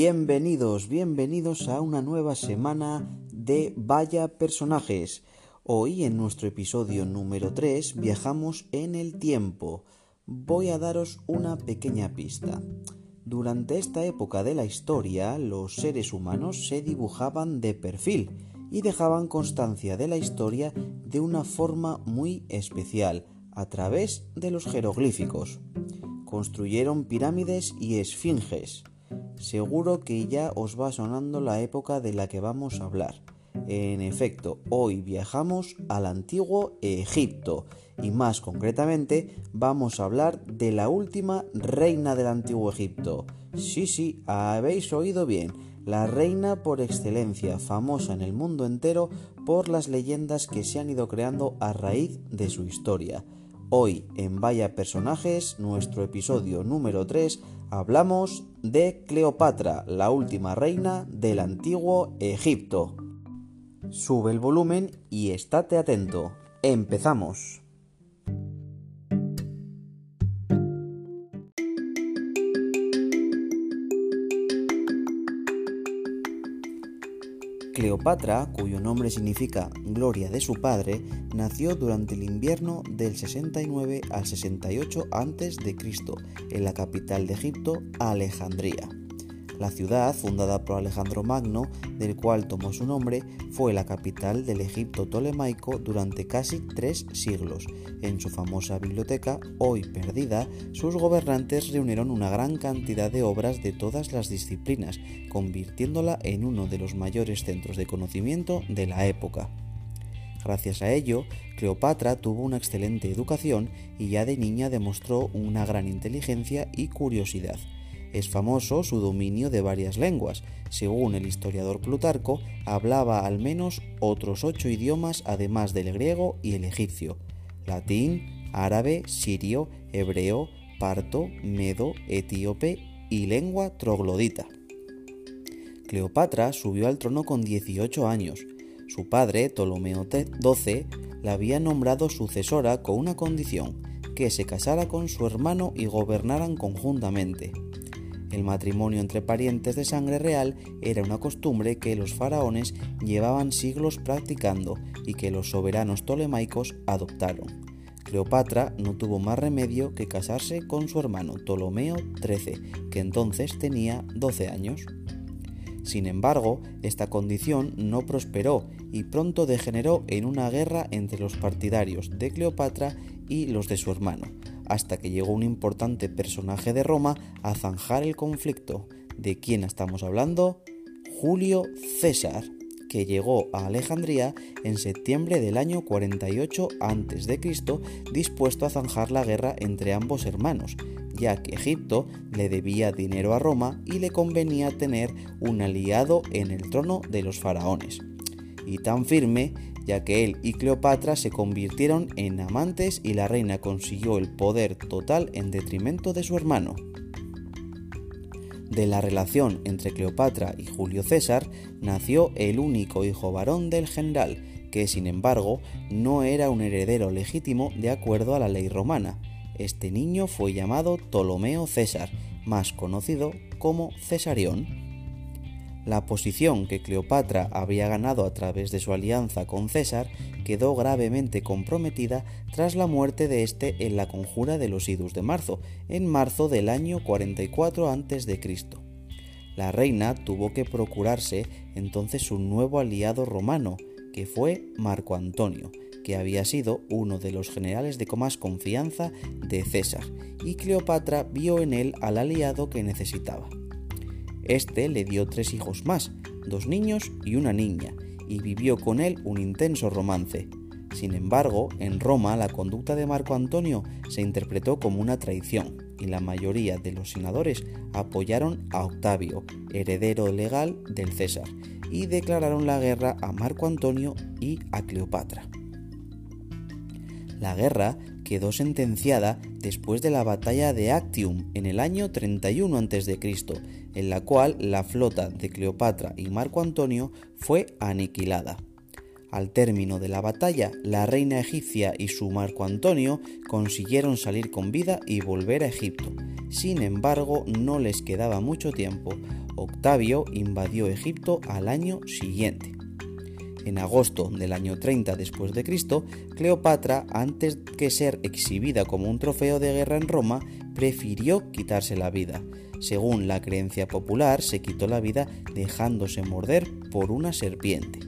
Bienvenidos, bienvenidos a una nueva semana de Vaya Personajes. Hoy en nuestro episodio número 3 viajamos en el tiempo. Voy a daros una pequeña pista. Durante esta época de la historia, los seres humanos se dibujaban de perfil y dejaban constancia de la historia de una forma muy especial, a través de los jeroglíficos. Construyeron pirámides y esfinges. Seguro que ya os va sonando la época de la que vamos a hablar. En efecto, hoy viajamos al antiguo Egipto y más concretamente vamos a hablar de la última reina del antiguo Egipto. Sí, sí, habéis oído bien, la reina por excelencia, famosa en el mundo entero por las leyendas que se han ido creando a raíz de su historia. Hoy en Vaya Personajes, nuestro episodio número 3, hablamos de Cleopatra, la última reina del antiguo Egipto. Sube el volumen y estate atento. Empezamos. Cleopatra, cuyo nombre significa gloria de su padre, nació durante el invierno del 69 al 68 a.C. en la capital de Egipto, Alejandría. La ciudad, fundada por Alejandro Magno, del cual tomó su nombre, fue la capital del Egipto tolemaico durante casi tres siglos. En su famosa biblioteca, hoy perdida, sus gobernantes reunieron una gran cantidad de obras de todas las disciplinas, convirtiéndola en uno de los mayores centros de conocimiento de la época. Gracias a ello, Cleopatra tuvo una excelente educación y ya de niña demostró una gran inteligencia y curiosidad. Es famoso su dominio de varias lenguas. Según el historiador Plutarco, hablaba al menos otros ocho idiomas además del griego y el egipcio. Latín, árabe, sirio, hebreo, parto, medo, etíope y lengua troglodita. Cleopatra subió al trono con 18 años. Su padre, Ptolomeo XII, la había nombrado sucesora con una condición, que se casara con su hermano y gobernaran conjuntamente. El matrimonio entre parientes de sangre real era una costumbre que los faraones llevaban siglos practicando y que los soberanos tolemaicos adoptaron. Cleopatra no tuvo más remedio que casarse con su hermano Ptolomeo XIII, que entonces tenía 12 años. Sin embargo, esta condición no prosperó y pronto degeneró en una guerra entre los partidarios de Cleopatra y los de su hermano, hasta que llegó un importante personaje de Roma a zanjar el conflicto. ¿De quién estamos hablando? Julio César, que llegó a Alejandría en septiembre del año 48 a.C., dispuesto a zanjar la guerra entre ambos hermanos, ya que Egipto le debía dinero a Roma y le convenía tener un aliado en el trono de los faraones. Y tan firme ya que él y Cleopatra se convirtieron en amantes y la reina consiguió el poder total en detrimento de su hermano. De la relación entre Cleopatra y Julio César nació el único hijo varón del general, que sin embargo no era un heredero legítimo de acuerdo a la ley romana. Este niño fue llamado Ptolomeo César, más conocido como Cesarión. La posición que Cleopatra había ganado a través de su alianza con César quedó gravemente comprometida tras la muerte de este en la conjura de los idus de marzo, en marzo del año 44 a.C. La reina tuvo que procurarse entonces un nuevo aliado romano, que fue Marco Antonio, que había sido uno de los generales de más confianza de César, y Cleopatra vio en él al aliado que necesitaba. Este le dio tres hijos más, dos niños y una niña, y vivió con él un intenso romance. Sin embargo, en Roma la conducta de Marco Antonio se interpretó como una traición, y la mayoría de los senadores apoyaron a Octavio, heredero legal del César, y declararon la guerra a Marco Antonio y a Cleopatra. La guerra quedó sentenciada después de la batalla de Actium en el año 31 a.C., en la cual la flota de Cleopatra y Marco Antonio fue aniquilada. Al término de la batalla, la reina egipcia y su Marco Antonio consiguieron salir con vida y volver a Egipto. Sin embargo, no les quedaba mucho tiempo. Octavio invadió Egipto al año siguiente. En agosto del año 30 después de Cristo, Cleopatra, antes que ser exhibida como un trofeo de guerra en Roma, prefirió quitarse la vida. Según la creencia popular, se quitó la vida dejándose morder por una serpiente.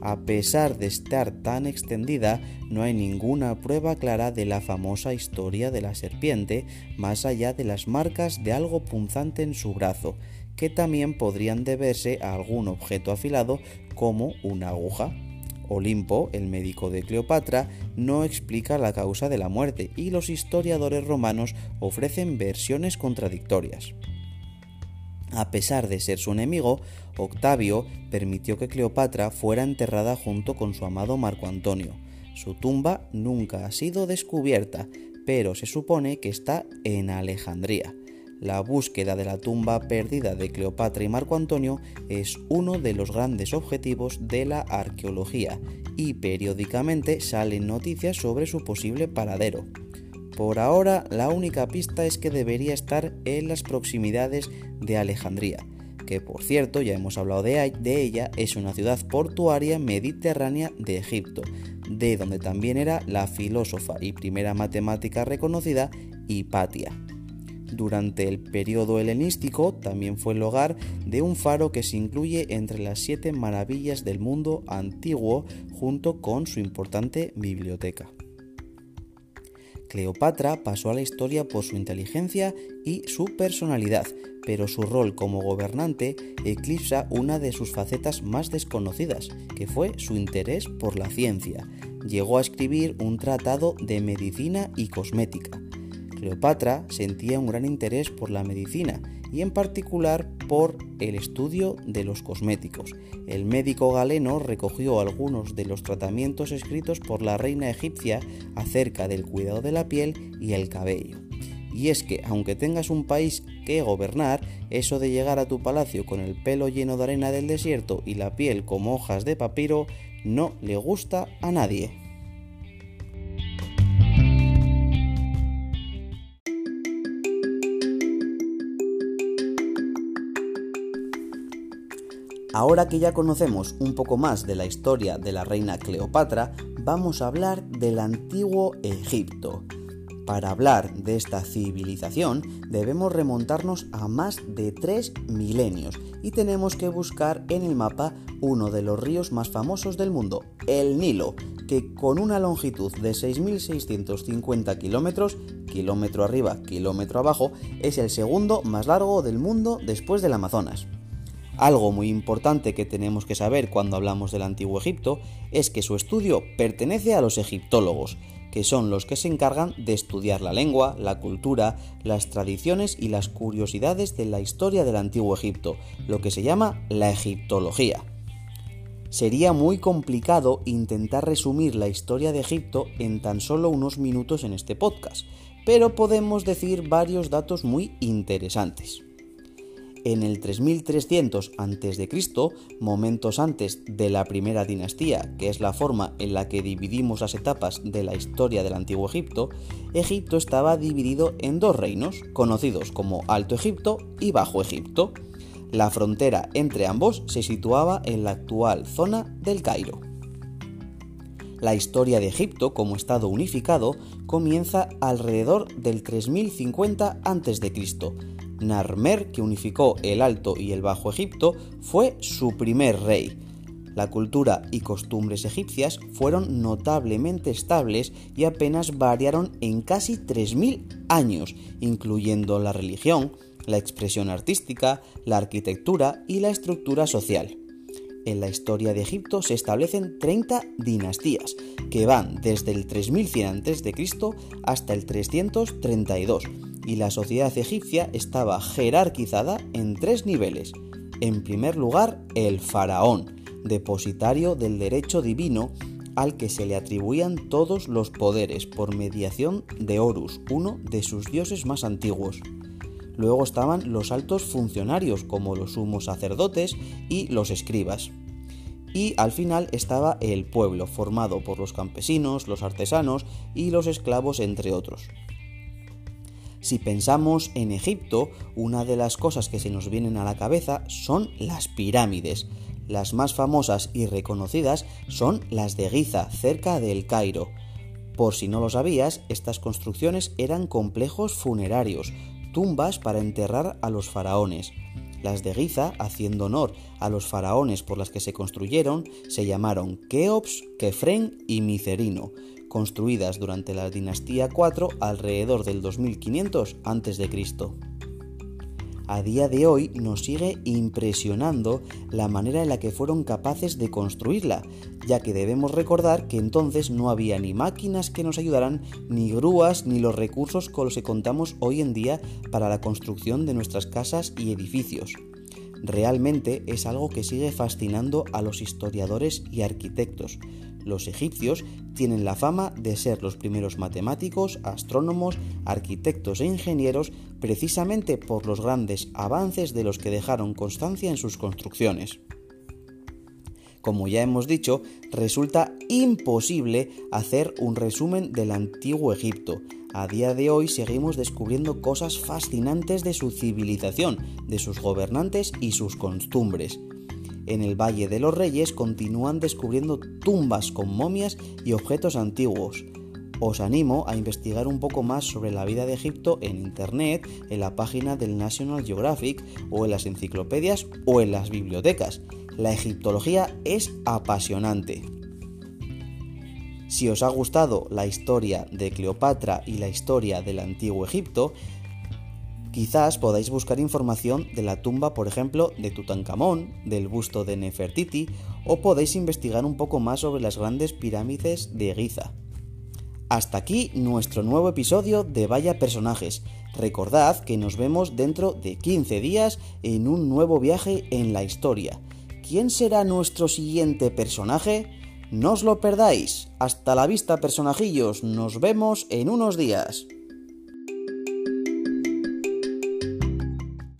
A pesar de estar tan extendida, no hay ninguna prueba clara de la famosa historia de la serpiente, más allá de las marcas de algo punzante en su brazo, que también podrían deberse a algún objeto afilado como una aguja. Olimpo, el médico de Cleopatra, no explica la causa de la muerte y los historiadores romanos ofrecen versiones contradictorias. A pesar de ser su enemigo, Octavio permitió que Cleopatra fuera enterrada junto con su amado Marco Antonio. Su tumba nunca ha sido descubierta, pero se supone que está en Alejandría. La búsqueda de la tumba perdida de Cleopatra y Marco Antonio es uno de los grandes objetivos de la arqueología y periódicamente salen noticias sobre su posible paradero. Por ahora, la única pista es que debería estar en las proximidades de Alejandría, que por cierto, ya hemos hablado de, ella, es una ciudad portuaria mediterránea de Egipto, de donde también era la filósofa y primera matemática reconocida Hipatia. Durante el periodo helenístico también fue el hogar de un faro que se incluye entre las siete maravillas del mundo antiguo junto con su importante biblioteca. Cleopatra pasó a la historia por su inteligencia y su personalidad, pero su rol como gobernante eclipsa una de sus facetas más desconocidas, que fue su interés por la ciencia. Llegó a escribir un tratado de medicina y cosmética. Cleopatra sentía un gran interés por la medicina y en particular por el estudio de los cosméticos. El médico galeno recogió algunos de los tratamientos escritos por la reina egipcia acerca del cuidado de la piel y el cabello. Y es que, aunque tengas un país que gobernar, eso de llegar a tu palacio con el pelo lleno de arena del desierto y la piel como hojas de papiro no le gusta a nadie. Ahora que ya conocemos un poco más de la historia de la reina Cleopatra, vamos a hablar del antiguo Egipto. Para hablar de esta civilización debemos remontarnos a más de tres milenios y tenemos que buscar en el mapa uno de los ríos más famosos del mundo, el Nilo, que con una longitud de 6.650 kilómetros, kilómetro arriba, kilómetro abajo, es el segundo más largo del mundo después del Amazonas. Algo muy importante que tenemos que saber cuando hablamos del antiguo Egipto es que su estudio pertenece a los egiptólogos, que son los que se encargan de estudiar la lengua, la cultura, las tradiciones y las curiosidades de la historia del antiguo Egipto, lo que se llama la egiptología. Sería muy complicado intentar resumir la historia de Egipto en tan solo unos minutos en este podcast, pero podemos decir varios datos muy interesantes. En el 3300 a.C., momentos antes de la primera dinastía, que es la forma en la que dividimos las etapas de la historia del antiguo Egipto, Egipto estaba dividido en dos reinos, conocidos como Alto Egipto y Bajo Egipto. La frontera entre ambos se situaba en la actual zona del Cairo. La historia de Egipto como Estado unificado comienza alrededor del 3050 a.C., Narmer, que unificó el Alto y el Bajo Egipto, fue su primer rey. La cultura y costumbres egipcias fueron notablemente estables y apenas variaron en casi 3.000 años, incluyendo la religión, la expresión artística, la arquitectura y la estructura social. En la historia de Egipto se establecen 30 dinastías, que van desde el 3100 a.C. hasta el 332, y la sociedad egipcia estaba jerarquizada en tres niveles. En primer lugar, el faraón, depositario del derecho divino al que se le atribuían todos los poderes por mediación de Horus, uno de sus dioses más antiguos. Luego estaban los altos funcionarios como los sumos sacerdotes y los escribas. y al final estaba el pueblo, formado por los campesinos, los artesanos y los esclavos, entre otros. Si pensamos en Egipto, una de las cosas que se nos vienen a la cabeza son las pirámides. Las más famosas y reconocidas son las de Giza, cerca del Cairo. Por si no lo sabías, estas construcciones eran complejos funerarios, tumbas para enterrar a los faraones. Las de Giza, haciendo honor a los faraones por las que se construyeron, se llamaron Keops, Kefren y Micerino, construidas durante la dinastía 4 alrededor del 2500 a.C. A día de hoy nos sigue impresionando la manera en la que fueron capaces de construirla, ya que debemos recordar que entonces no había ni máquinas que nos ayudaran, ni grúas, ni los recursos con los que contamos hoy en día para la construcción de nuestras casas y edificios. Realmente es algo que sigue fascinando a los historiadores y arquitectos. Los egipcios tienen la fama de ser los primeros matemáticos, astrónomos, arquitectos e ingenieros precisamente por los grandes avances de los que dejaron constancia en sus construcciones. Como ya hemos dicho, resulta imposible hacer un resumen del antiguo Egipto, a día de hoy seguimos descubriendo cosas fascinantes de su civilización, de sus gobernantes y sus costumbres. En el Valle de los Reyes continúan descubriendo tumbas con momias y objetos antiguos. Os animo a investigar un poco más sobre la vida de Egipto en Internet, en la página del National Geographic o en las enciclopedias o en las bibliotecas. La egiptología es apasionante. Si os ha gustado la historia de Cleopatra y la historia del antiguo Egipto, quizás podáis buscar información de la tumba, por ejemplo, de Tutankamón, del busto de Nefertiti, o podéis investigar un poco más sobre las grandes pirámides de Giza. Hasta aquí nuestro nuevo episodio de Vaya Personajes. Recordad que nos vemos dentro de 15 días en un nuevo viaje en la historia. ¿Quién será nuestro siguiente personaje? No os lo perdáis. Hasta la vista, personajillos. Nos vemos en unos días.